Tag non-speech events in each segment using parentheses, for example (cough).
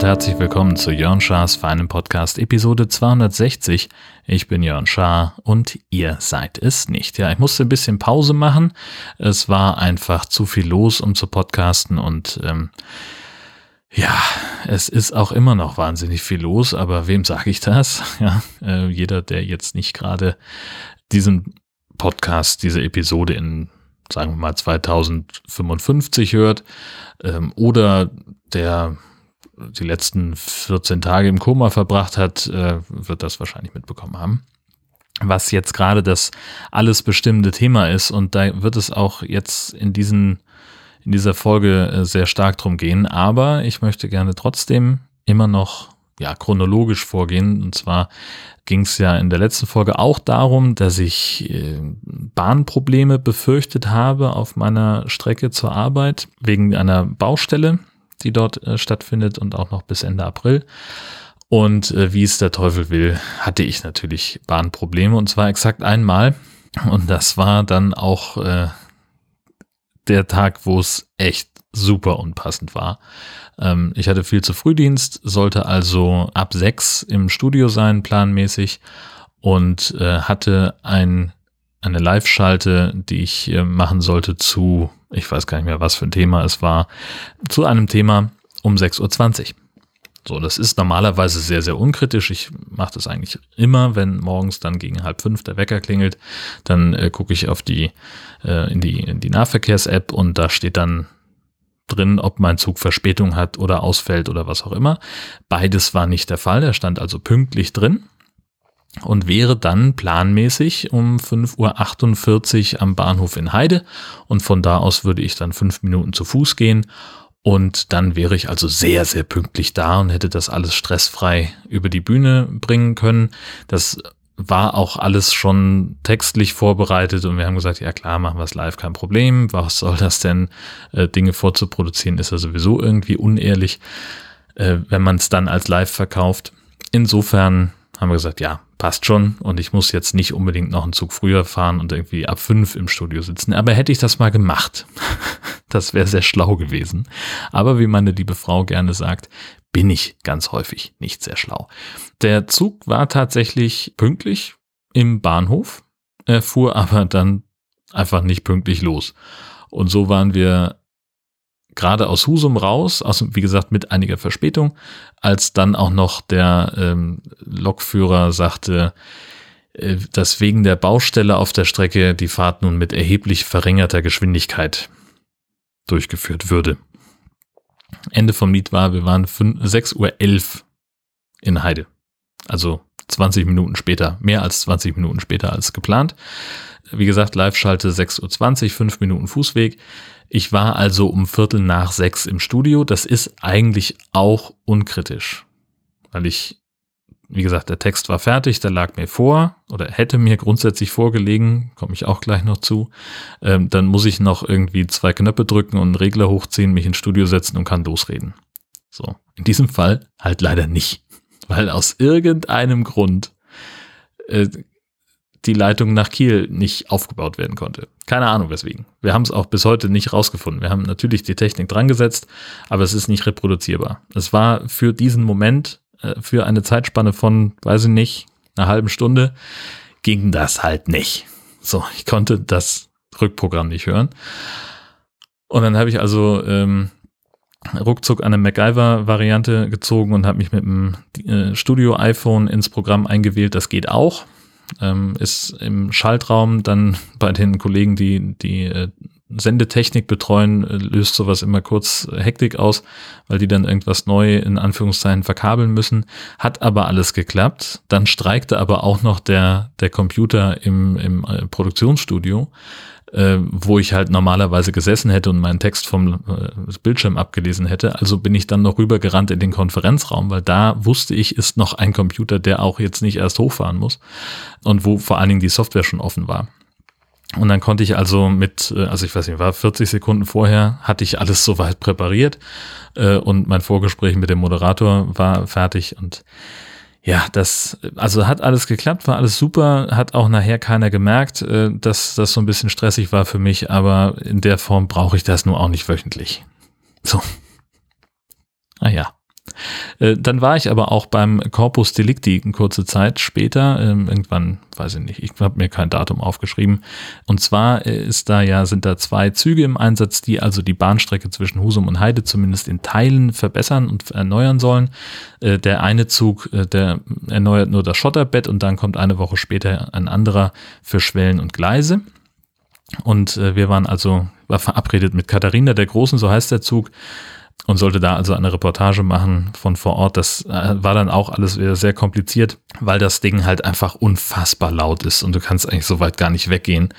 und herzlich willkommen zu Jörn Schars feinem Podcast Episode 260. Ich bin Jörn Schaar und ihr seid es nicht. Ja, ich musste ein bisschen Pause machen. Es war einfach zu viel los, um zu podcasten und ähm, ja, es ist auch immer noch wahnsinnig viel los, aber wem sage ich das? (laughs) Ja, äh, jeder, der jetzt nicht gerade diesen Podcast, diese Episode in sagen wir mal 2055 hört ähm, oder der die letzten 14 Tage im Koma verbracht hat, äh, wird das wahrscheinlich mitbekommen haben. Was jetzt gerade das alles bestimmende Thema ist und da wird es auch jetzt in diesen in dieser Folge äh, sehr stark drum gehen, aber ich möchte gerne trotzdem immer noch ja, chronologisch vorgehen. Und zwar ging es ja in der letzten Folge auch darum, dass ich äh, Bahnprobleme befürchtet habe auf meiner Strecke zur Arbeit wegen einer Baustelle die dort äh, stattfindet und auch noch bis Ende April. Und äh, wie es der Teufel will, hatte ich natürlich Bahnprobleme und zwar exakt einmal. Und das war dann auch der Tag, wo es echt super unpassend war. Ähm, ich hatte viel zu Frühdienst, sollte also ab sechs im Studio sein, planmäßig, und äh, hatte ein eine Live-Schalte, die ich äh, machen sollte zu, ich weiß gar nicht mehr, was für ein Thema es war, zu einem Thema um 6.20 Uhr. So, das ist normalerweise sehr, sehr unkritisch. Ich mache das eigentlich immer, wenn morgens dann gegen halb fünf der Wecker klingelt, dann äh, gucke ich auf die, äh, in die, in die Nahverkehrs-App und da steht dann drin, ob mein Zug Verspätung hat oder ausfällt oder was auch immer. Beides war nicht der Fall. Er stand also pünktlich drin und wäre dann planmäßig um 5.48 Uhr am Bahnhof in Heide und von da aus würde ich dann fünf Minuten zu Fuß gehen und dann wäre ich also sehr, sehr pünktlich da und hätte das alles stressfrei über die Bühne bringen können. Das war auch alles schon textlich vorbereitet und wir haben gesagt, ja klar, machen wir es live, kein Problem. Was soll das denn? Äh, Dinge vorzuproduzieren ist ja sowieso irgendwie unehrlich, äh, wenn man es dann als live verkauft. Insofern haben wir gesagt, ja, passt schon und ich muss jetzt nicht unbedingt noch einen Zug früher fahren und irgendwie ab fünf im Studio sitzen. Aber hätte ich das mal gemacht, (laughs) das wäre sehr schlau gewesen. Aber wie meine liebe Frau gerne sagt, bin ich ganz häufig nicht sehr schlau. Der Zug war tatsächlich pünktlich im Bahnhof, er fuhr aber dann einfach nicht pünktlich los. Und so waren wir gerade aus Husum raus, aus, wie gesagt, mit einiger Verspätung, als dann auch noch der ähm, Lokführer sagte, äh, dass wegen der Baustelle auf der Strecke die Fahrt nun mit erheblich verringerter Geschwindigkeit durchgeführt würde. Ende vom Lied war, wir waren 6.11 Uhr in Heide. Also 20 Minuten später, mehr als 20 Minuten später als geplant. Wie gesagt, Live-Schalte 6.20 Uhr, 5 Minuten Fußweg. Ich war also um Viertel nach sechs im Studio. Das ist eigentlich auch unkritisch, weil ich, wie gesagt, der Text war fertig, der lag mir vor oder hätte mir grundsätzlich vorgelegen, komme ich auch gleich noch zu. Ähm, dann muss ich noch irgendwie zwei Knöpfe drücken und einen Regler hochziehen, mich ins Studio setzen und kann losreden. So, in diesem Fall halt leider nicht, (laughs) weil aus irgendeinem Grund äh, die Leitung nach Kiel nicht aufgebaut werden konnte. Keine Ahnung weswegen. Wir haben es auch bis heute nicht rausgefunden. Wir haben natürlich die Technik dran gesetzt, aber es ist nicht reproduzierbar. Es war für diesen Moment, äh, für eine Zeitspanne von, weiß ich nicht, einer halben Stunde, ging das halt nicht. So, ich konnte das Rückprogramm nicht hören. Und dann habe ich also ähm, ruckzuck eine MacGyver-Variante gezogen und habe mich mit dem äh, Studio-iPhone ins Programm eingewählt. Das geht auch ähm, ist im Schaltraum dann (laughs) bei den Kollegen, die die äh, Sendetechnik betreuen, äh, löst sowas immer kurz Hektik aus, weil die dann irgendwas neu in Anführungszeichen verkabeln müssen. Hat aber alles geklappt. Dann streikte aber auch noch der, der Computer im, im äh, Produktionsstudio äh, wo ich halt normalerweise gesessen hätte und meinen Text vom äh, Bildschirm abgelesen hätte. Also bin ich dann noch rübergerannt in den Konferenzraum, weil da wusste ich, ist noch ein Computer, der auch jetzt nicht erst hochfahren muss und wo vor allen Dingen die Software schon offen war. Und dann konnte ich also mit, äh, also ich weiß nicht, war 40 Sekunden vorher, hatte ich alles soweit präpariert äh, und mein Vorgespräch mit dem Moderator war fertig und ja, das, also hat alles geklappt, war alles super, hat auch nachher keiner gemerkt, äh, dass das so ein bisschen stressig war für mich, aber in der Form brauche ich das nur auch nicht wöchentlich. So. Naja. Äh, dann war ich aber auch beim Corpus Delicti eine kurze Zeit später, ähm, irgendwann, weiß ich nicht, ich habe mir kein Datum aufgeschrieben. Und zwar äh, ist da ja, sind da zwei Züge im Einsatz, die also die Bahnstrecke zwischen Husum und Heide zumindest in Teilen verbessern und erneuern sollen. Äh, der eine Zug, der erneuert nur das Schotterbett und dann kommt eine Woche später ein anderer für Schwellen und Gleise. Und wir waren also, war verabredet mit Katharina der Großen, so heißt der Zug, und sollte da also eine Reportage machen von vor Ort. Das äh, war dann auch alles wieder sehr kompliziert, weil das Ding halt einfach unfassbar laut ist und du kannst eigentlich so weit gar nicht weggehen,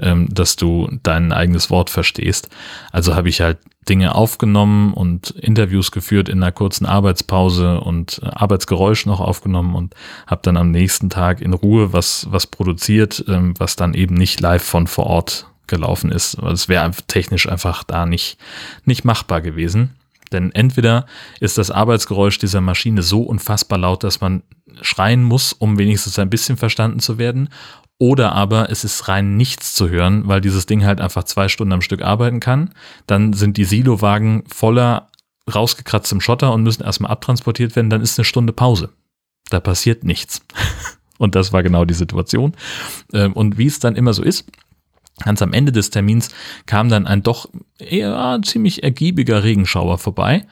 ähm, dass du dein eigenes Wort verstehst. Also habe ich halt Dinge aufgenommen und Interviews geführt in einer kurzen Arbeitspause und äh, Arbeitsgeräusch noch aufgenommen und habe dann am nächsten Tag in Ruhe was, was produziert, ähm, was dann eben nicht live von vor Ort gelaufen ist. Es wäre technisch einfach da nicht, nicht machbar gewesen. Denn entweder ist das Arbeitsgeräusch dieser Maschine so unfassbar laut, dass man schreien muss, um wenigstens ein bisschen verstanden zu werden, oder aber es ist rein nichts zu hören, weil dieses Ding halt einfach zwei Stunden am Stück arbeiten kann. Dann sind die Silowagen voller rausgekratztem Schotter und müssen erstmal abtransportiert werden. Dann ist eine Stunde Pause. Da passiert nichts. (laughs) Und das war genau die Situation. Ähm, und wie es dann immer so ist, Ganz am Ende des Termins kam dann ein doch eher ziemlich ergiebiger Regenschauer vorbei.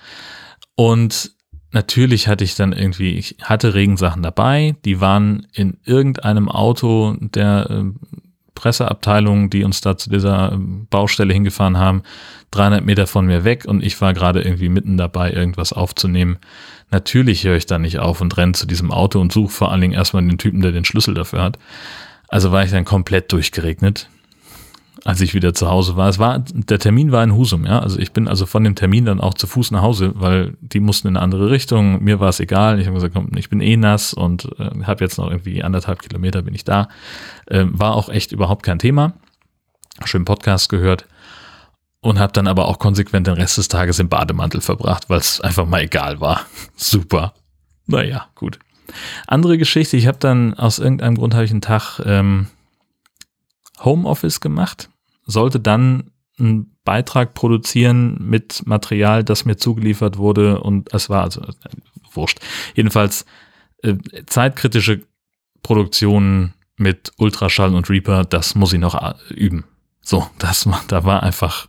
Und natürlich hatte ich dann irgendwie, ich hatte Regensachen dabei, die waren in irgendeinem Auto der äh, Presseabteilung, die uns da zu dieser äh, Baustelle hingefahren haben, 300 Meter von mir weg und ich war gerade irgendwie mitten dabei, irgendwas aufzunehmen. Natürlich höre ich da nicht auf und renne zu diesem Auto und suche vor allen Dingen erstmal den Typen, der den Schlüssel dafür hat. Also war ich dann komplett durchgeregnet als ich wieder zu Hause war. Es war, der Termin war in Husum, ja. Also ich bin also von dem Termin dann auch zu Fuß nach Hause, weil die mussten in eine andere Richtung. Mir war es egal. Ich habe gesagt, komm, ich bin eh nass und äh, habe jetzt noch irgendwie anderthalb Kilometer bin ich da. Äh, war auch echt überhaupt kein Thema. Schön Podcast gehört und habe dann aber auch konsequent den Rest des Tages im Bademantel verbracht, weil es einfach mal egal war. (laughs) Super. Naja, gut. Andere Geschichte, ich habe dann aus irgendeinem Grund habe ich einen Tag ähm, Homeoffice gemacht sollte dann einen Beitrag produzieren mit Material, das mir zugeliefert wurde und es war also äh, wurscht. Jedenfalls äh, zeitkritische Produktionen mit Ultraschall und Reaper, das muss ich noch äh, üben. So, das da war einfach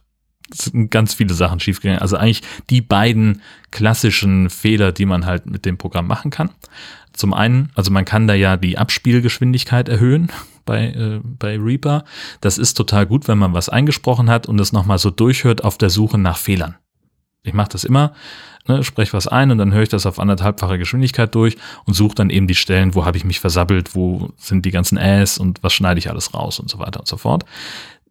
ganz viele Sachen schiefgegangen. Also eigentlich die beiden klassischen Fehler, die man halt mit dem Programm machen kann. Zum einen, also man kann da ja die Abspielgeschwindigkeit erhöhen (laughs) bei, äh, bei Reaper. Das ist total gut, wenn man was eingesprochen hat und es nochmal so durchhört auf der Suche nach Fehlern. Ich mache das immer, ne, spreche was ein und dann höre ich das auf anderthalbfache Geschwindigkeit durch und suche dann eben die Stellen, wo habe ich mich versabbelt, wo sind die ganzen Äs und was schneide ich alles raus und so weiter und so fort.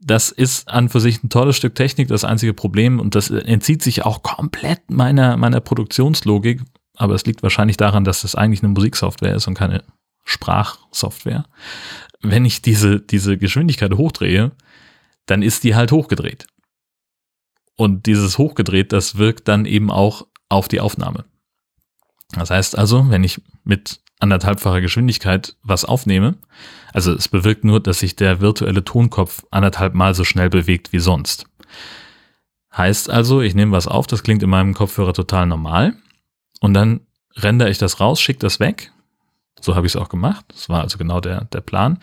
Das ist an für sich ein tolles Stück Technik, das einzige Problem und das entzieht sich auch komplett meiner, meiner Produktionslogik, aber es liegt wahrscheinlich daran, dass das eigentlich eine Musiksoftware ist und keine Sprachsoftware wenn ich diese, diese Geschwindigkeit hochdrehe, dann ist die halt hochgedreht. Und dieses hochgedreht, das wirkt dann eben auch auf die Aufnahme. Das heißt also, wenn ich mit anderthalbfacher Geschwindigkeit was aufnehme, also es bewirkt nur, dass sich der virtuelle Tonkopf anderthalb Mal so schnell bewegt wie sonst. Heißt also, ich nehme was auf, das klingt in meinem Kopfhörer total normal und dann rendere ich das raus, schicke das weg so habe ich es auch gemacht. Das war also genau der, der Plan.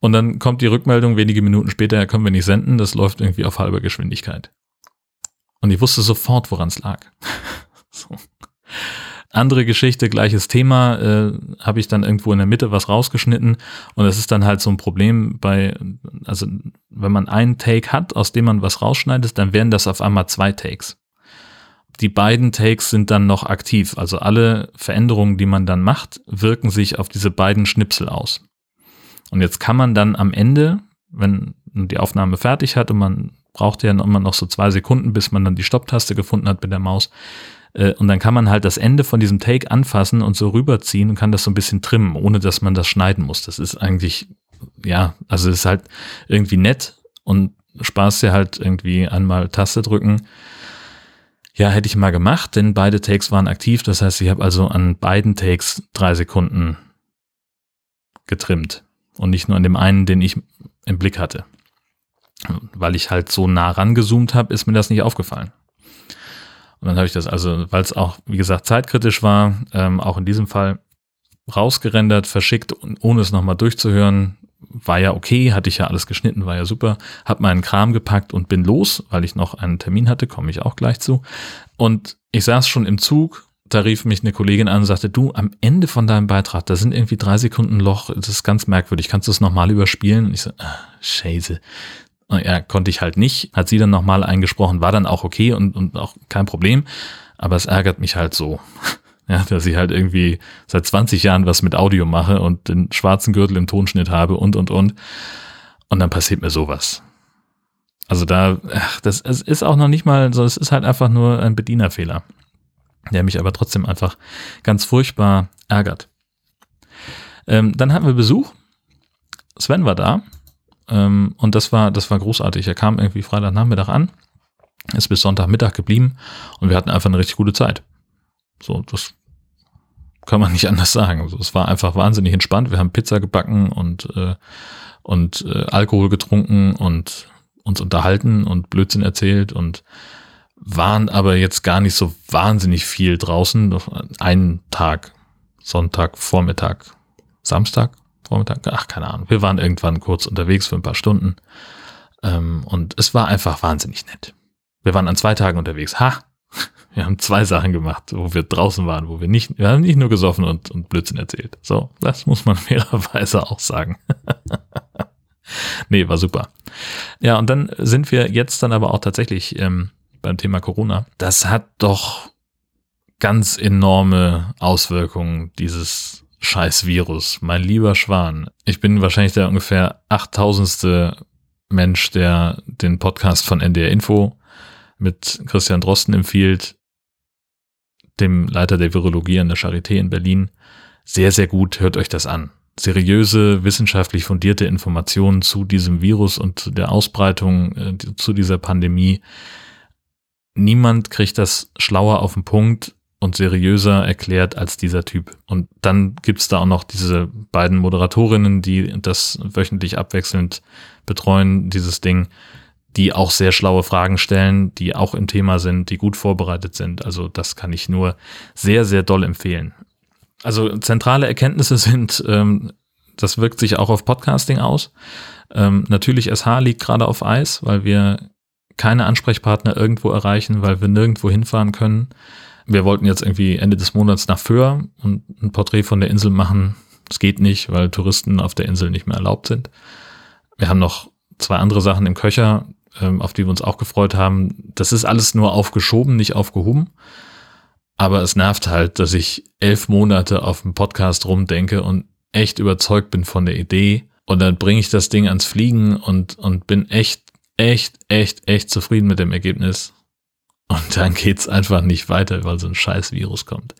Und dann kommt die Rückmeldung wenige Minuten später, können wir nicht senden, das läuft irgendwie auf halber Geschwindigkeit. Und ich wusste sofort, woran es lag. (laughs) so. Andere Geschichte, gleiches Thema, äh, habe ich dann irgendwo in der Mitte was rausgeschnitten und es ist dann halt so ein Problem bei, also wenn man einen Take hat, aus dem man was rausschneidet, dann wären das auf einmal zwei Takes die beiden Takes sind dann noch aktiv. Also alle Veränderungen, die man dann macht, wirken sich auf diese beiden Schnipsel aus. Und jetzt kann man dann am Ende, wenn die Aufnahme fertig hat und man braucht ja immer noch so zwei Sekunden, bis man dann die Stopptaste gefunden hat mit der Maus. Äh, und dann kann man halt das Ende von diesem Take anfassen und so rüberziehen und kann das so ein bisschen trimmen, ohne dass man das schneiden muss. Das ist eigentlich, ja, also ist halt irgendwie nett und Spaß ja halt irgendwie einmal Taste drücken Ja, hätte ich mal gemacht, denn beide Takes waren aktiv. Das heißt, ich habe also an beiden Takes drei Sekunden getrimmt und nicht nur an dem einen, den ich im Blick hatte. Weil ich halt so nah rangezoomt habe, ist mir das nicht aufgefallen. Und dann habe ich das also, weil es auch, wie gesagt, zeitkritisch war, ähm, auch in diesem Fall rausgerendert, verschickt, ohne es nochmal durchzuhören. War ja okay, hatte ich ja alles geschnitten, war ja super. Hab meinen Kram gepackt und bin los, weil ich noch einen Termin hatte, komme ich auch gleich zu. Und ich saß schon im Zug, da rief mich eine Kollegin an und sagte, du, am Ende von deinem Beitrag, da sind irgendwie drei Sekunden Loch, das ist ganz merkwürdig, kannst du es nochmal überspielen? Und ich so, ah, scheiße. Ja, konnte ich halt nicht, hat sie dann nochmal eingesprochen, war dann auch okay und, und auch kein Problem, aber es ärgert mich halt so. Ja, dass ich halt irgendwie seit 20 Jahren was mit Audio mache und den schwarzen Gürtel im Tonschnitt habe und, und, und. Und dann passiert mir sowas. Also da, ach, das es ist auch noch nicht mal so, es ist halt einfach nur ein Bedienerfehler, der mich aber trotzdem einfach ganz furchtbar ärgert. Ähm, dann hatten wir Besuch. Sven war da. Ähm, und das war, das war großartig. Er kam irgendwie Freitagnachmittag an, ist bis Sonntagmittag geblieben und wir hatten einfach eine richtig gute Zeit. So, das kann man nicht (laughs) anders sagen. Also, es war einfach wahnsinnig entspannt. Wir haben Pizza gebacken und, äh, und äh, Alkohol getrunken und uns unterhalten und Blödsinn erzählt und waren aber jetzt gar nicht so wahnsinnig viel draußen. Einen Tag, Sonntag, Vormittag, Samstag, Vormittag, ach keine Ahnung. Wir waren irgendwann kurz unterwegs für ein paar Stunden ähm, und es war einfach wahnsinnig nett. Wir waren an zwei Tagen unterwegs. Ha, wir haben zwei Sachen gemacht, wo wir draußen waren, wo wir nicht, wir haben nicht nur gesoffen und, und Blödsinn erzählt. So, das muss man (laughs) fairerweise auch sagen. (laughs) nee, war super. Ja, und dann sind wir jetzt dann aber auch tatsächlich ähm, beim Thema Corona. Das hat doch ganz enorme Auswirkungen, dieses scheiß Virus. Mein lieber Schwan. Ich bin wahrscheinlich der ungefähr achttausendste Mensch, der den Podcast von NDR Info mit Christian Drosten empfiehlt dem Leiter der Virologie an der Charité in Berlin. Sehr, sehr gut, hört euch das an. Seriöse, wissenschaftlich fundierte Informationen zu diesem Virus und zu der Ausbreitung äh, zu dieser Pandemie. Niemand kriegt das schlauer auf den Punkt und seriöser erklärt als dieser Typ. Und dann gibt's da auch noch diese beiden Moderatorinnen, die das wöchentlich abwechselnd betreuen, dieses Ding die auch sehr schlaue Fragen stellen, die auch im Thema sind, die gut vorbereitet sind. Also das kann ich nur sehr, sehr doll empfehlen. Also zentrale Erkenntnisse (laughs) sind, ähm, das wirkt sich auch auf Podcasting aus. Ähm, natürlich SH liegt gerade auf Eis, weil wir keine Ansprechpartner irgendwo erreichen, weil wir nirgendwo hinfahren können. Wir wollten jetzt irgendwie Ende des Monats nach Föhr und ein Porträt von der Insel machen. Es geht nicht, weil Touristen auf der Insel nicht mehr erlaubt sind. Wir haben noch zwei andere Sachen im Köcher, ähm, auf die wir uns auch gefreut haben. Das ist alles nur aufgeschoben, nicht aufgehoben. Aber es nervt halt, dass ich elf Monate auf dem Podcast rumdenke und echt überzeugt bin von der Idee. Und dann bringe ich das Ding ans Fliegen und, und bin echt, echt, echt, echt zufrieden mit dem Ergebnis. Und dann geht's einfach nicht weiter, weil so ein scheiß Virus kommt.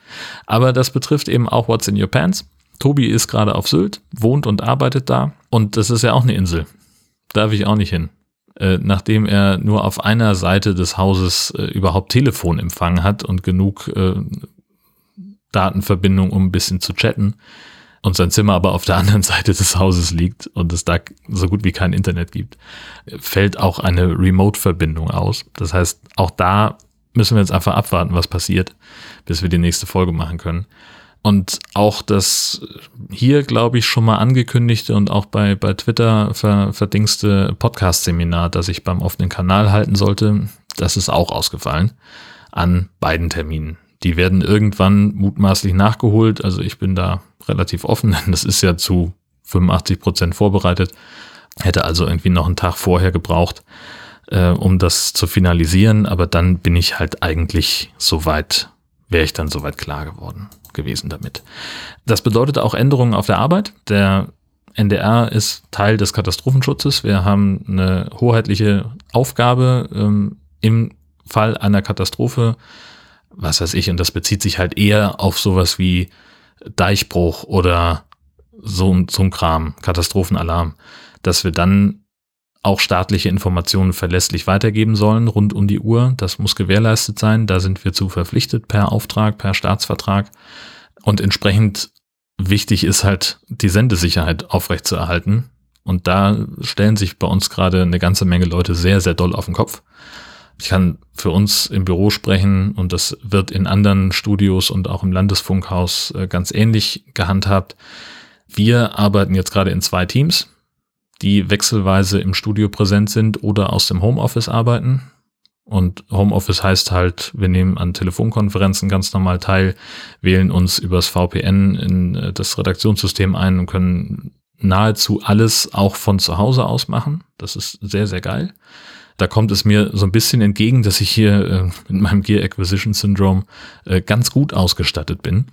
Aber das betrifft eben auch What's in Your Pants. Tobi ist gerade auf Sylt, wohnt und arbeitet da. Und das ist ja auch eine Insel. Darf ich auch nicht hin. Äh, nachdem er nur auf einer Seite des Hauses äh, überhaupt Telefonempfang hat und genug äh, Datenverbindung, um ein bisschen zu chatten und sein Zimmer aber auf der (laughs) anderen Seite des Hauses liegt und es da so gut wie kein Internet gibt, fällt auch eine Remote-Verbindung aus. Das heißt, auch da müssen wir jetzt einfach abwarten, was passiert, bis wir die nächste Folge machen können. Und auch das hier, glaube ich, schon mal angekündigte und auch bei, bei Twitter ver, verdingste Podcast-Seminar, das ich beim offenen Kanal halten sollte, das ist auch ausgefallen an beiden Terminen. Die werden irgendwann mutmaßlich nachgeholt. Also ich bin da relativ offen, (laughs) denn das ist ja zu 85 Prozent vorbereitet. Hätte also irgendwie noch einen Tag vorher gebraucht, äh, um das zu finalisieren. Aber dann bin ich halt eigentlich soweit, wäre ich dann soweit klar geworden gewesen damit. Das bedeutet auch Änderungen auf der Arbeit. Der NDR ist Teil des Katastrophenschutzes. Wir haben eine hoheitliche Aufgabe ähm, im Fall einer Katastrophe, was weiß ich, und das bezieht sich halt eher auf sowas wie Deichbruch oder so, so ein Kram, Katastrophenalarm, dass wir dann auch staatliche Informationen verlässlich weitergeben sollen, rund um die Uhr. Das muss gewährleistet sein. Da sind wir zu verpflichtet per Auftrag, per Staatsvertrag. Und entsprechend wichtig ist halt, die Sendesicherheit aufrechtzuerhalten. Und da stellen sich bei uns gerade eine ganze Menge Leute sehr, sehr doll auf den Kopf. Ich kann für uns im Büro sprechen und das wird in anderen Studios und auch im Landesfunkhaus äh, ganz ähnlich gehandhabt. Wir arbeiten jetzt gerade in zwei Teams die wechselweise im Studio präsent sind oder aus dem Homeoffice arbeiten. Und Homeoffice heißt halt, wir nehmen an Telefonkonferenzen ganz normal teil, wählen uns übers VPN in äh, das Redaktionssystem ein und können nahezu alles auch von zu Hause aus machen. Das ist sehr, sehr geil. Da kommt es mir so ein bisschen entgegen, dass ich hier äh, mit meinem Gear Acquisition Syndrome äh, ganz gut ausgestattet bin.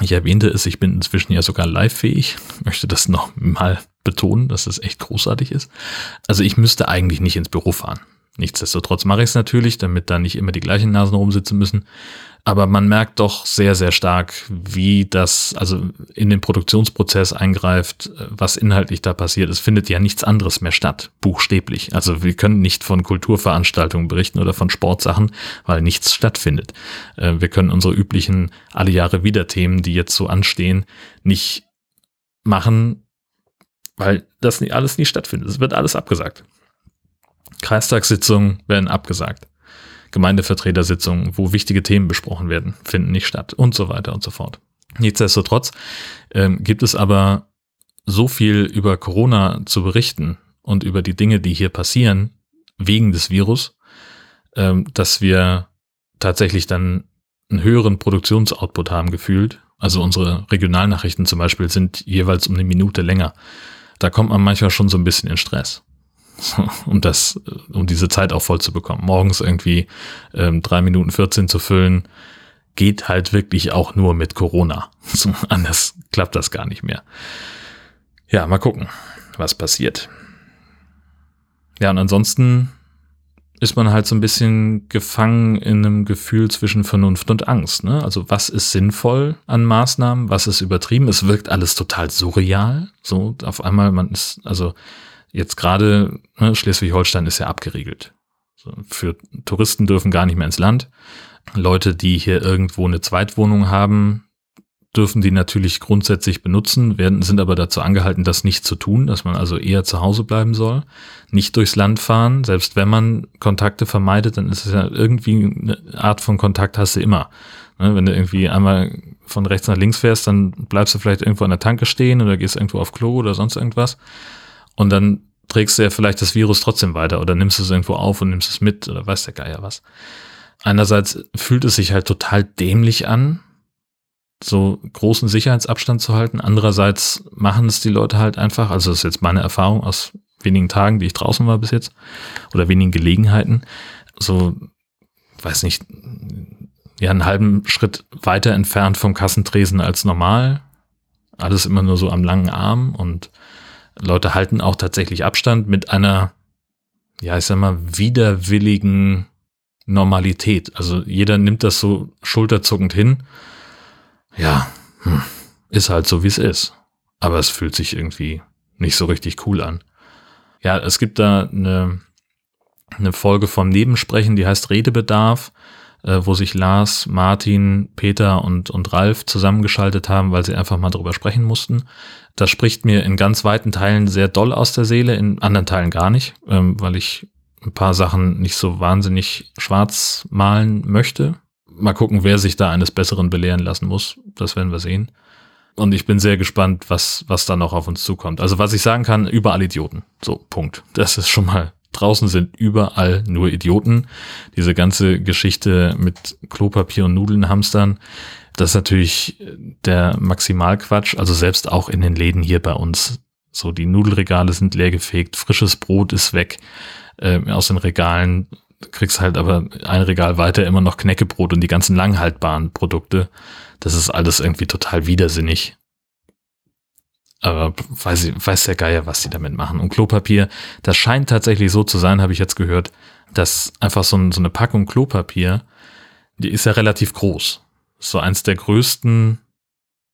Ich erwähnte es, ich bin inzwischen ja sogar live-fähig. Möchte das noch mal betonen, dass das echt großartig ist. Also ich müsste eigentlich nicht ins Büro fahren. Nichtsdestotrotz mache ich es natürlich, damit da nicht immer die gleichen Nasen rumsitzen müssen. Aber man merkt doch sehr, sehr stark, wie das also in den Produktionsprozess eingreift, was inhaltlich da passiert. Es findet ja nichts anderes mehr statt, buchstäblich. Also wir können nicht von Kulturveranstaltungen berichten oder von Sportsachen, weil nichts stattfindet. Äh, wir können unsere üblichen alle Jahre wieder Themen, die jetzt so anstehen, nicht machen, weil das alles nie stattfindet. Es wird alles abgesagt. Kreistagssitzungen werden abgesagt. Gemeindevertretersitzungen, wo wichtige Themen besprochen werden, finden nicht statt und so weiter und so fort. Nichtsdestotrotz ähm, gibt es aber so viel über Corona zu berichten und über die Dinge, die hier passieren, wegen des Virus, ähm, dass wir tatsächlich dann einen höheren Produktionsoutput haben gefühlt. Also unsere Regionalnachrichten zum Beispiel sind jeweils um eine Minute länger da kommt man manchmal schon so ein bisschen in Stress. um das, um diese Zeit auch voll zu bekommen. Morgens irgendwie ähm, drei Minuten 14 zu füllen, geht halt wirklich auch nur mit Corona. (laughs) Anders klappt das gar nicht mehr. Ja, mal gucken, was passiert. Ja, und ansonsten ist man halt so ein bisschen gefangen in einem Gefühl zwischen Vernunft und Angst. Ne? Also was ist sinnvoll an Maßnahmen, was ist übertrieben? Es wirkt alles total surreal. So auf einmal, man ist, also jetzt gerade, ne, Schleswig-Holstein ist ja abgeriegelt. So, für Touristen dürfen gar nicht mehr ins Land. Leute, die hier irgendwo eine Zweitwohnung haben, dürfen die natürlich grundsätzlich benutzen, werden, sind aber dazu angehalten, das nicht zu tun, dass man also eher zu Hause bleiben soll, nicht durchs Land fahren. Selbst wenn man Kontakte vermeidet, dann ist es ja irgendwie eine Art von Kontakt hast du immer. Ne, wenn du irgendwie einmal von rechts nach links fährst, dann bleibst du vielleicht irgendwo an der Tanke stehen oder gehst irgendwo auf Klo oder sonst irgendwas. Und dann trägst du ja vielleicht das Virus trotzdem weiter oder nimmst es irgendwo auf und nimmst es mit oder weiß der Geier was. Einerseits fühlt es sich halt total dämlich an, so großen Sicherheitsabstand zu halten. Andererseits machen es die Leute halt einfach, also das ist jetzt meine Erfahrung aus wenigen Tagen, die ich draußen war bis jetzt, oder wenigen Gelegenheiten, so, weiß nicht, ja, einen halben Schritt weiter entfernt vom Kassentresen als normal. Alles immer nur so am langen Arm und Leute halten auch tatsächlich Abstand mit einer, ja, ich sag mal, widerwilligen Normalität. Also jeder nimmt das so schulterzuckend hin ja, hm, ist halt so, wie es ist. Aber es fühlt sich irgendwie nicht so richtig cool an. Ja, es gibt da eine, eine Folge vom Nebensprechen, die heißt Redebedarf, äh, wo sich Lars, Martin, Peter und, und Ralf zusammengeschaltet haben, weil sie einfach mal drüber sprechen mussten. Das spricht mir in ganz weiten Teilen sehr doll aus der Seele, in anderen Teilen gar nicht, ähm, weil ich ein paar Sachen nicht so wahnsinnig schwarz malen möchte mal gucken, wer sich da eines Besseren belehren lassen muss. Das werden wir sehen. Und ich bin sehr gespannt, was, was da noch auf uns zukommt. Also was ich sagen kann, überall Idioten. So, Punkt. Das ist schon mal, draußen sind überall nur Idioten. Diese ganze Geschichte mit Klopapier und Nudeln hamstern, das ist natürlich der Maximalquatsch. Also selbst auch in den Läden hier bei uns. So, die Nudelregale sind leergefegt, frisches Brot ist weg äh, aus den Regalen kriegst halt aber ein Regal weiter immer noch Knäckebrot und die ganzen langhaltbaren Produkte. Das ist alles irgendwie total widersinnig. Aber weiß, ich, weiß der Geier, was die damit machen. Und Klopapier, das scheint tatsächlich so zu sein, habe ich jetzt gehört, dass einfach so, ein, so eine Packung Klopapier, die ist ja relativ groß. So eins der größten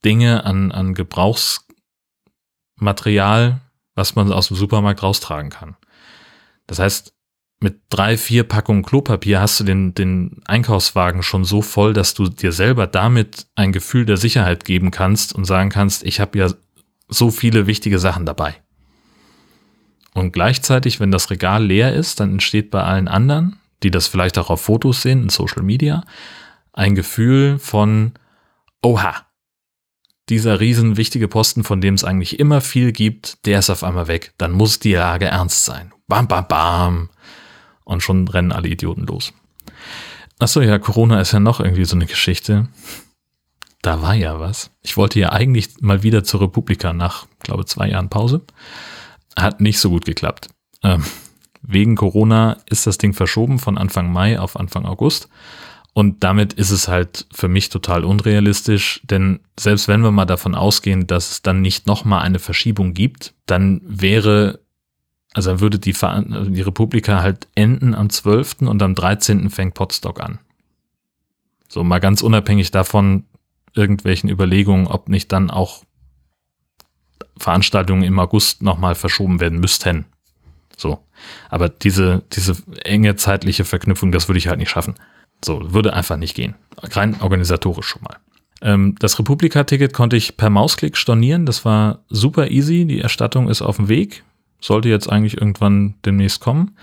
Dinge an, an Gebrauchsmaterial, was man aus dem Supermarkt raustragen kann. Das heißt, mit drei, vier Packungen Klopapier hast du den, den Einkaufswagen schon so voll, dass du dir selber damit ein Gefühl der Sicherheit geben kannst und sagen kannst, ich habe ja so viele wichtige Sachen dabei. Und gleichzeitig, wenn das Regal leer ist, dann entsteht bei allen anderen, die das vielleicht auch auf Fotos sehen, in Social Media, ein Gefühl von, oha, dieser riesen wichtige Posten, von dem es eigentlich immer viel gibt, der ist auf einmal weg. Dann muss die Lage ernst sein. Bam, bam, bam. Und schon rennen alle Idioten los. Achso, ja, Corona ist ja noch irgendwie so eine Geschichte. Da war ja was. Ich wollte ja eigentlich mal wieder zur Republika nach, glaube zwei Jahren Pause. Hat nicht so gut geklappt. Ähm, wegen Corona ist das Ding verschoben von Anfang Mai auf Anfang August. Und damit ist es halt für mich total unrealistisch, denn selbst wenn wir mal davon ausgehen, dass es dann nicht nochmal eine Verschiebung gibt, dann wäre, also dann würde die, die Republika halt enden am 12. und am 13. fängt Potsdok an. So mal ganz unabhängig davon, irgendwelchen Überlegungen, ob nicht dann auch Veranstaltungen im August nochmal verschoben werden müssten. So. Aber diese, diese enge zeitliche Verknüpfung, das würde ich halt nicht schaffen. So, würde einfach nicht gehen. Rein organisatorisch schon mal. Ähm, das Republika-Ticket konnte ich per Mausklick stornieren. Das war super easy. Die Erstattung ist auf dem Weg. Sollte jetzt eigentlich irgendwann demnächst kommen.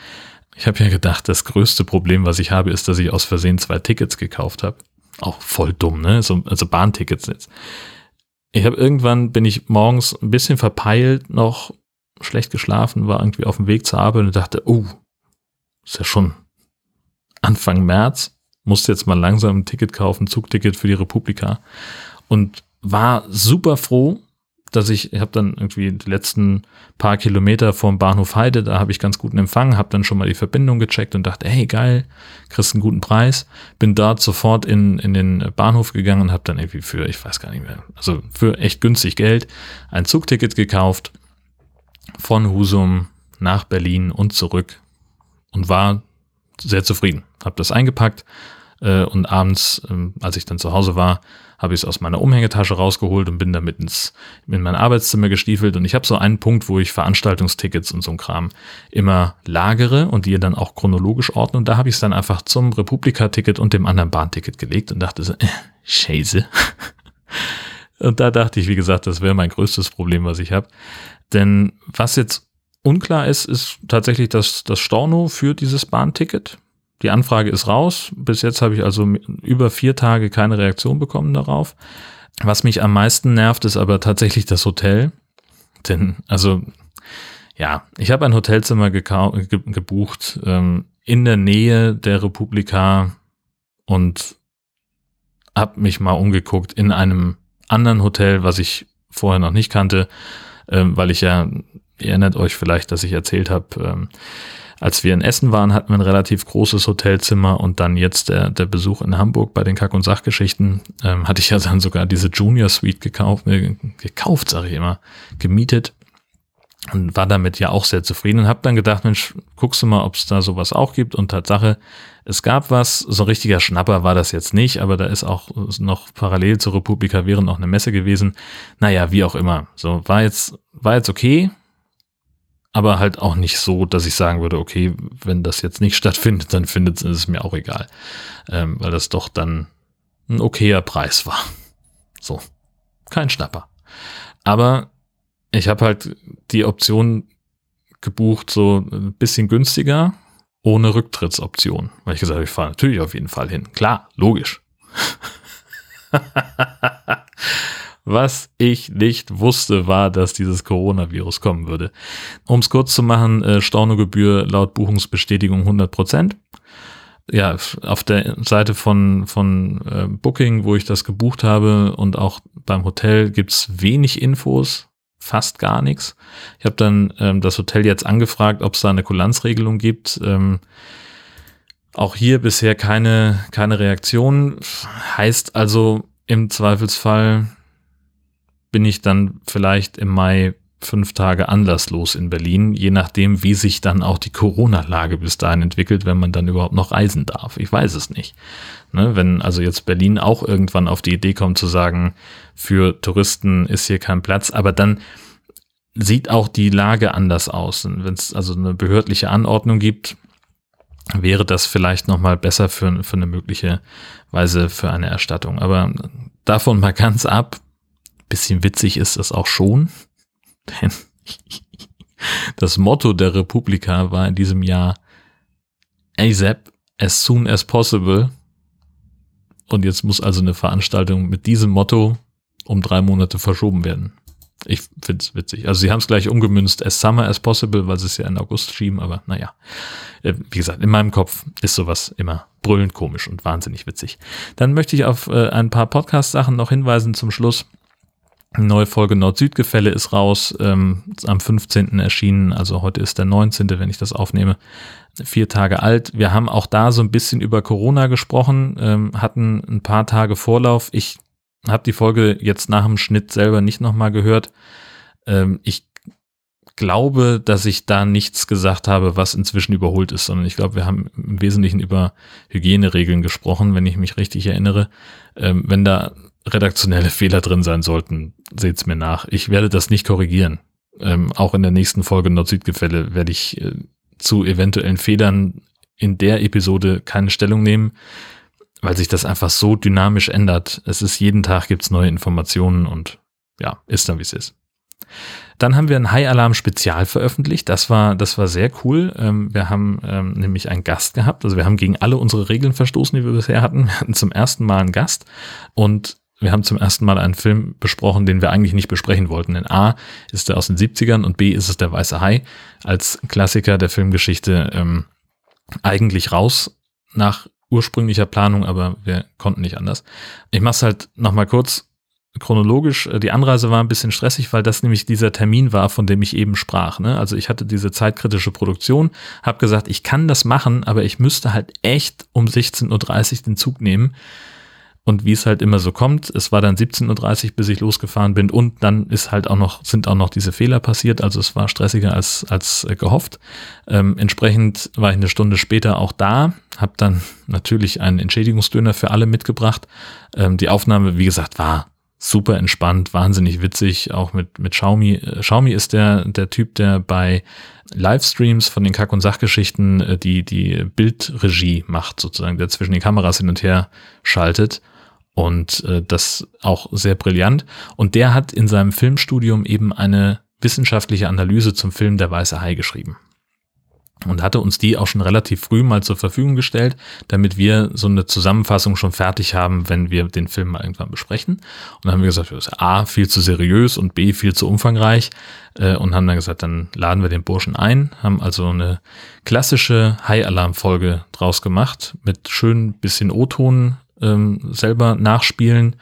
Ich habe ja gedacht, das größte Problem, was ich habe, ist, dass ich aus Versehen zwei Tickets gekauft habe. Auch voll dumm, ne? So, also Bahntickets jetzt. Ich habe irgendwann, bin ich morgens ein bisschen verpeilt, noch schlecht geschlafen, war irgendwie auf dem Weg zur Arbeit und dachte, oh, ist ja schon Anfang März musste jetzt mal langsam ein Ticket kaufen, Zugticket für die Republika und war super froh, dass ich, ich habe dann irgendwie die letzten paar Kilometer vom Bahnhof Heide, da habe ich ganz guten Empfang, habe dann schon mal die Verbindung gecheckt und dachte, hey geil, kriegst einen guten Preis. Bin dort sofort in, in den Bahnhof gegangen und habe dann irgendwie für, ich weiß gar nicht mehr, also für echt günstig Geld ein Zugticket gekauft von Husum nach Berlin und zurück und war sehr zufrieden. Habe das eingepackt äh, und abends, ähm, als ich dann zu Hause war, habe ich es aus meiner Umhängetasche rausgeholt und bin damit ins in mein Arbeitszimmer gestiefelt. Und ich habe so einen Punkt, wo ich Veranstaltungstickets und so ein Kram immer lagere und die dann auch chronologisch ordne. Und da habe ich es dann einfach zum Republika-Ticket und dem anderen Bahnticket gelegt und dachte so, äh, Scheiße. (laughs) und da dachte ich, wie gesagt, das wäre mein größtes Problem, was ich habe. Denn was jetzt unklar ist, ist tatsächlich das, das Storno für dieses Bahnticket. Die Anfrage ist raus. Bis jetzt habe ich also über vier Tage keine Reaktion bekommen darauf. Was mich am meisten nervt, ist aber tatsächlich das Hotel. Denn, also, ja, ich habe ein Hotelzimmer ge gebucht ähm, in der Nähe der Republika und habe mich mal umgeguckt in einem anderen Hotel, was ich vorher noch nicht kannte, ähm, weil ich ja, ihr erinnert euch vielleicht, dass ich erzählt habe, ähm, als wir in Essen waren, hatten wir ein relativ großes Hotelzimmer und dann jetzt der, der Besuch in Hamburg bei den Kack- und Sachgeschichten, ähm, hatte ich ja dann sogar diese Junior Suite gekauft, äh, gekauft, sage ich immer, gemietet und war damit ja auch sehr zufrieden und habe dann gedacht, Mensch, guckst du mal, ob es da sowas auch gibt und Tatsache, es gab was, so ein richtiger Schnapper war das jetzt nicht, aber da ist auch noch parallel zur Republika wäre noch eine Messe gewesen. Naja, wie auch immer. So, war jetzt, war jetzt okay, aber halt auch nicht so, dass ich sagen würde, okay, wenn das jetzt nicht (laughs) stattfindet, dann findet es mir auch egal, ähm, weil das doch dann ein okayer Preis war. So, kein Schnapper. Aber ich habe halt die Option gebucht, so ein bisschen günstiger, ohne Rücktrittsoption, weil ich gesagt habe, ich fahre natürlich auf jeden Fall hin. Klar, logisch. (laughs) Was ich nicht wusste, war, dass dieses Coronavirus kommen würde. Um es kurz zu machen, äh, Stornogebühr laut Buchungsbestätigung 100 Prozent. Ja, auf der Seite von, von äh, Booking, wo ich das gebucht habe und auch beim Hotel gibt's wenig Infos, fast gar nichts. Ich habe dann ähm, das Hotel jetzt angefragt, ob es da eine Kulanzregelung gibt. Ähm, auch hier bisher keine, keine Reaktion. Heißt also im Zweifelsfall bin ich dann vielleicht im Mai fünf Tage anlasslos in Berlin, je nachdem, wie sich dann auch die Corona-Lage bis dahin entwickelt, wenn man dann überhaupt noch reisen darf. Ich weiß es nicht. Ne, wenn also jetzt Berlin auch irgendwann auf die Idee kommt zu sagen, für Touristen ist hier kein Platz, aber dann sieht auch die Lage anders aus. Wenn es also eine behördliche Anordnung gibt, wäre das vielleicht nochmal besser für, für eine mögliche Weise für eine Erstattung. Aber davon mal ganz ab, bisschen witzig ist das auch schon, (laughs) denn das Motto der Republika war in diesem Jahr ASAP, as soon as possible. Und jetzt muss also eine Veranstaltung mit diesem Motto um drei Monate verschoben werden. Ich finde es witzig. Also sie haben es gleich umgemünzt as summer as possible, weil sie es ja in August schieben, aber naja. Äh, wie gesagt, in meinem Kopf ist sowas immer brüllend komisch und wahnsinnig witzig. Dann möchte ich auf äh, ein paar Podcast-Sachen noch hinweisen zum Schluss. Neue Folge Nord-Süd-Gefälle ist raus, ähm, am 15. erschienen, also heute ist der 19., wenn ich das aufnehme, vier Tage alt. Wir haben auch da so ein bisschen über Corona gesprochen, ähm, hatten ein paar Tage Vorlauf. Ich habe die Folge jetzt nach dem Schnitt selber nicht nochmal gehört. Ähm, ich glaube, dass ich da nichts gesagt habe, was inzwischen überholt ist, sondern ich glaube, wir haben im Wesentlichen über Hygieneregeln gesprochen, wenn ich mich richtig erinnere. Ähm, wenn da redaktionelle Fehler drin sein sollten, seht's mir nach. Ich werde das nicht korrigieren. Ähm, auch in der nächsten Folge Nord-Süd-Gefälle werde ich äh, zu eventuellen Fehlern in der Episode keine Stellung nehmen weil sich das einfach so dynamisch ändert. Es ist jeden Tag gibt's neue Informationen und ja, ist dann wie es ist. Dann haben wir ein High Alarm Spezial veröffentlicht. Das war, das war sehr cool. Ähm, wir haben ähm, nämlich einen Gast gehabt. Also wir haben gegen alle unsere Regeln verstoßen, die wir bisher hatten. Wir hatten zum ersten Mal einen Gast und wir haben zum ersten Mal einen Film besprochen, den wir eigentlich nicht besprechen wollten. In A ist er aus den 70ern und B ist es der Weiße Hai als Klassiker der Filmgeschichte ähm, eigentlich raus nach ursprünglicher Planung, aber wir konnten nicht anders. Ich mache es halt nochmal kurz chronologisch. Die Anreise war ein bisschen stressig, weil das nämlich dieser Termin war, von dem ich eben sprach. Ne? Also ich hatte diese zeitkritische Produktion, habe gesagt, ich kann das machen, aber ich müsste halt echt um 16.30 Uhr den Zug nehmen. Und wie es halt immer so kommt, es war dann 17.30 Uhr, bis ich losgefahren bin und dann ist halt auch noch, sind auch noch diese Fehler passiert, also es war stressiger als, als äh, gehofft. Ähm, entsprechend war ich eine Stunde später auch da, habe dann (laughs) natürlich einen Entschädigungsdöner für alle mitgebracht. Ähm, die Aufnahme, wie gesagt, war super entspannt, wahnsinnig witzig, auch mit, mit Xiaomi. Äh, Xiaomi ist der, der Typ, der bei Livestreams von den Kack- und Sachgeschichten äh, die, die Bildregie macht, sozusagen, der zwischen den Kameras hin und her schaltet und äh, das auch sehr brillant. Und der hat in seinem Filmstudium eben eine wissenschaftliche Analyse zum Film Der Weiße Hai geschrieben. Und hatte uns die auch schon relativ früh mal zur Verfügung gestellt, damit wir so eine Zusammenfassung schon fertig haben, wenn wir den Film mal irgendwann besprechen. Und dann haben wir gesagt, das ist A, viel zu seriös und B, viel zu umfangreich. Äh, und haben dann gesagt, dann laden wir den Burschen ein, haben also eine klassische High-Alarm-Folge draus gemacht, mit schön bisschen O-Ton ähm, selber nachspielen,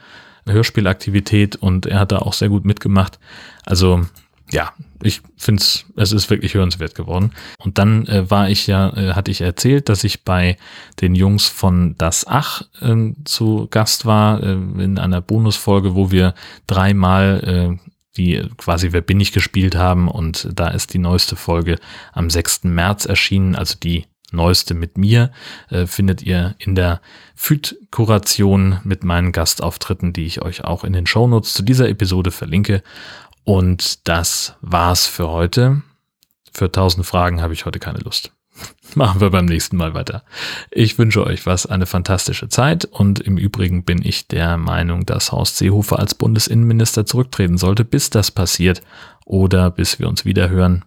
Hörspielaktivität und er hat da auch sehr gut mitgemacht. Also ja, ich finde es, es ist wirklich hörenswert geworden. Und dann äh, war ich ja, äh, hatte ich erzählt, dass ich bei den Jungs von Das Ach äh, zu Gast war, äh, in einer Bonusfolge, wo wir dreimal äh, die quasi Wer bin ich gespielt haben und da ist die neueste Folge am 6. März erschienen, also die Neueste mit mir äh, findet ihr in der FÜD-Kuration mit meinen Gastauftritten, die ich euch auch in den Shownotes zu dieser Episode verlinke. Und das war's für heute. Für tausend Fragen habe ich heute keine Lust. (laughs) Machen wir beim nächsten Mal weiter. Ich wünsche euch was, eine fantastische Zeit und im Übrigen bin ich der Meinung, dass Horst Seehofer als Bundesinnenminister zurücktreten sollte, bis das passiert oder bis wir uns wieder hören.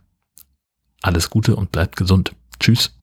Alles Gute und bleibt gesund. Tschüss.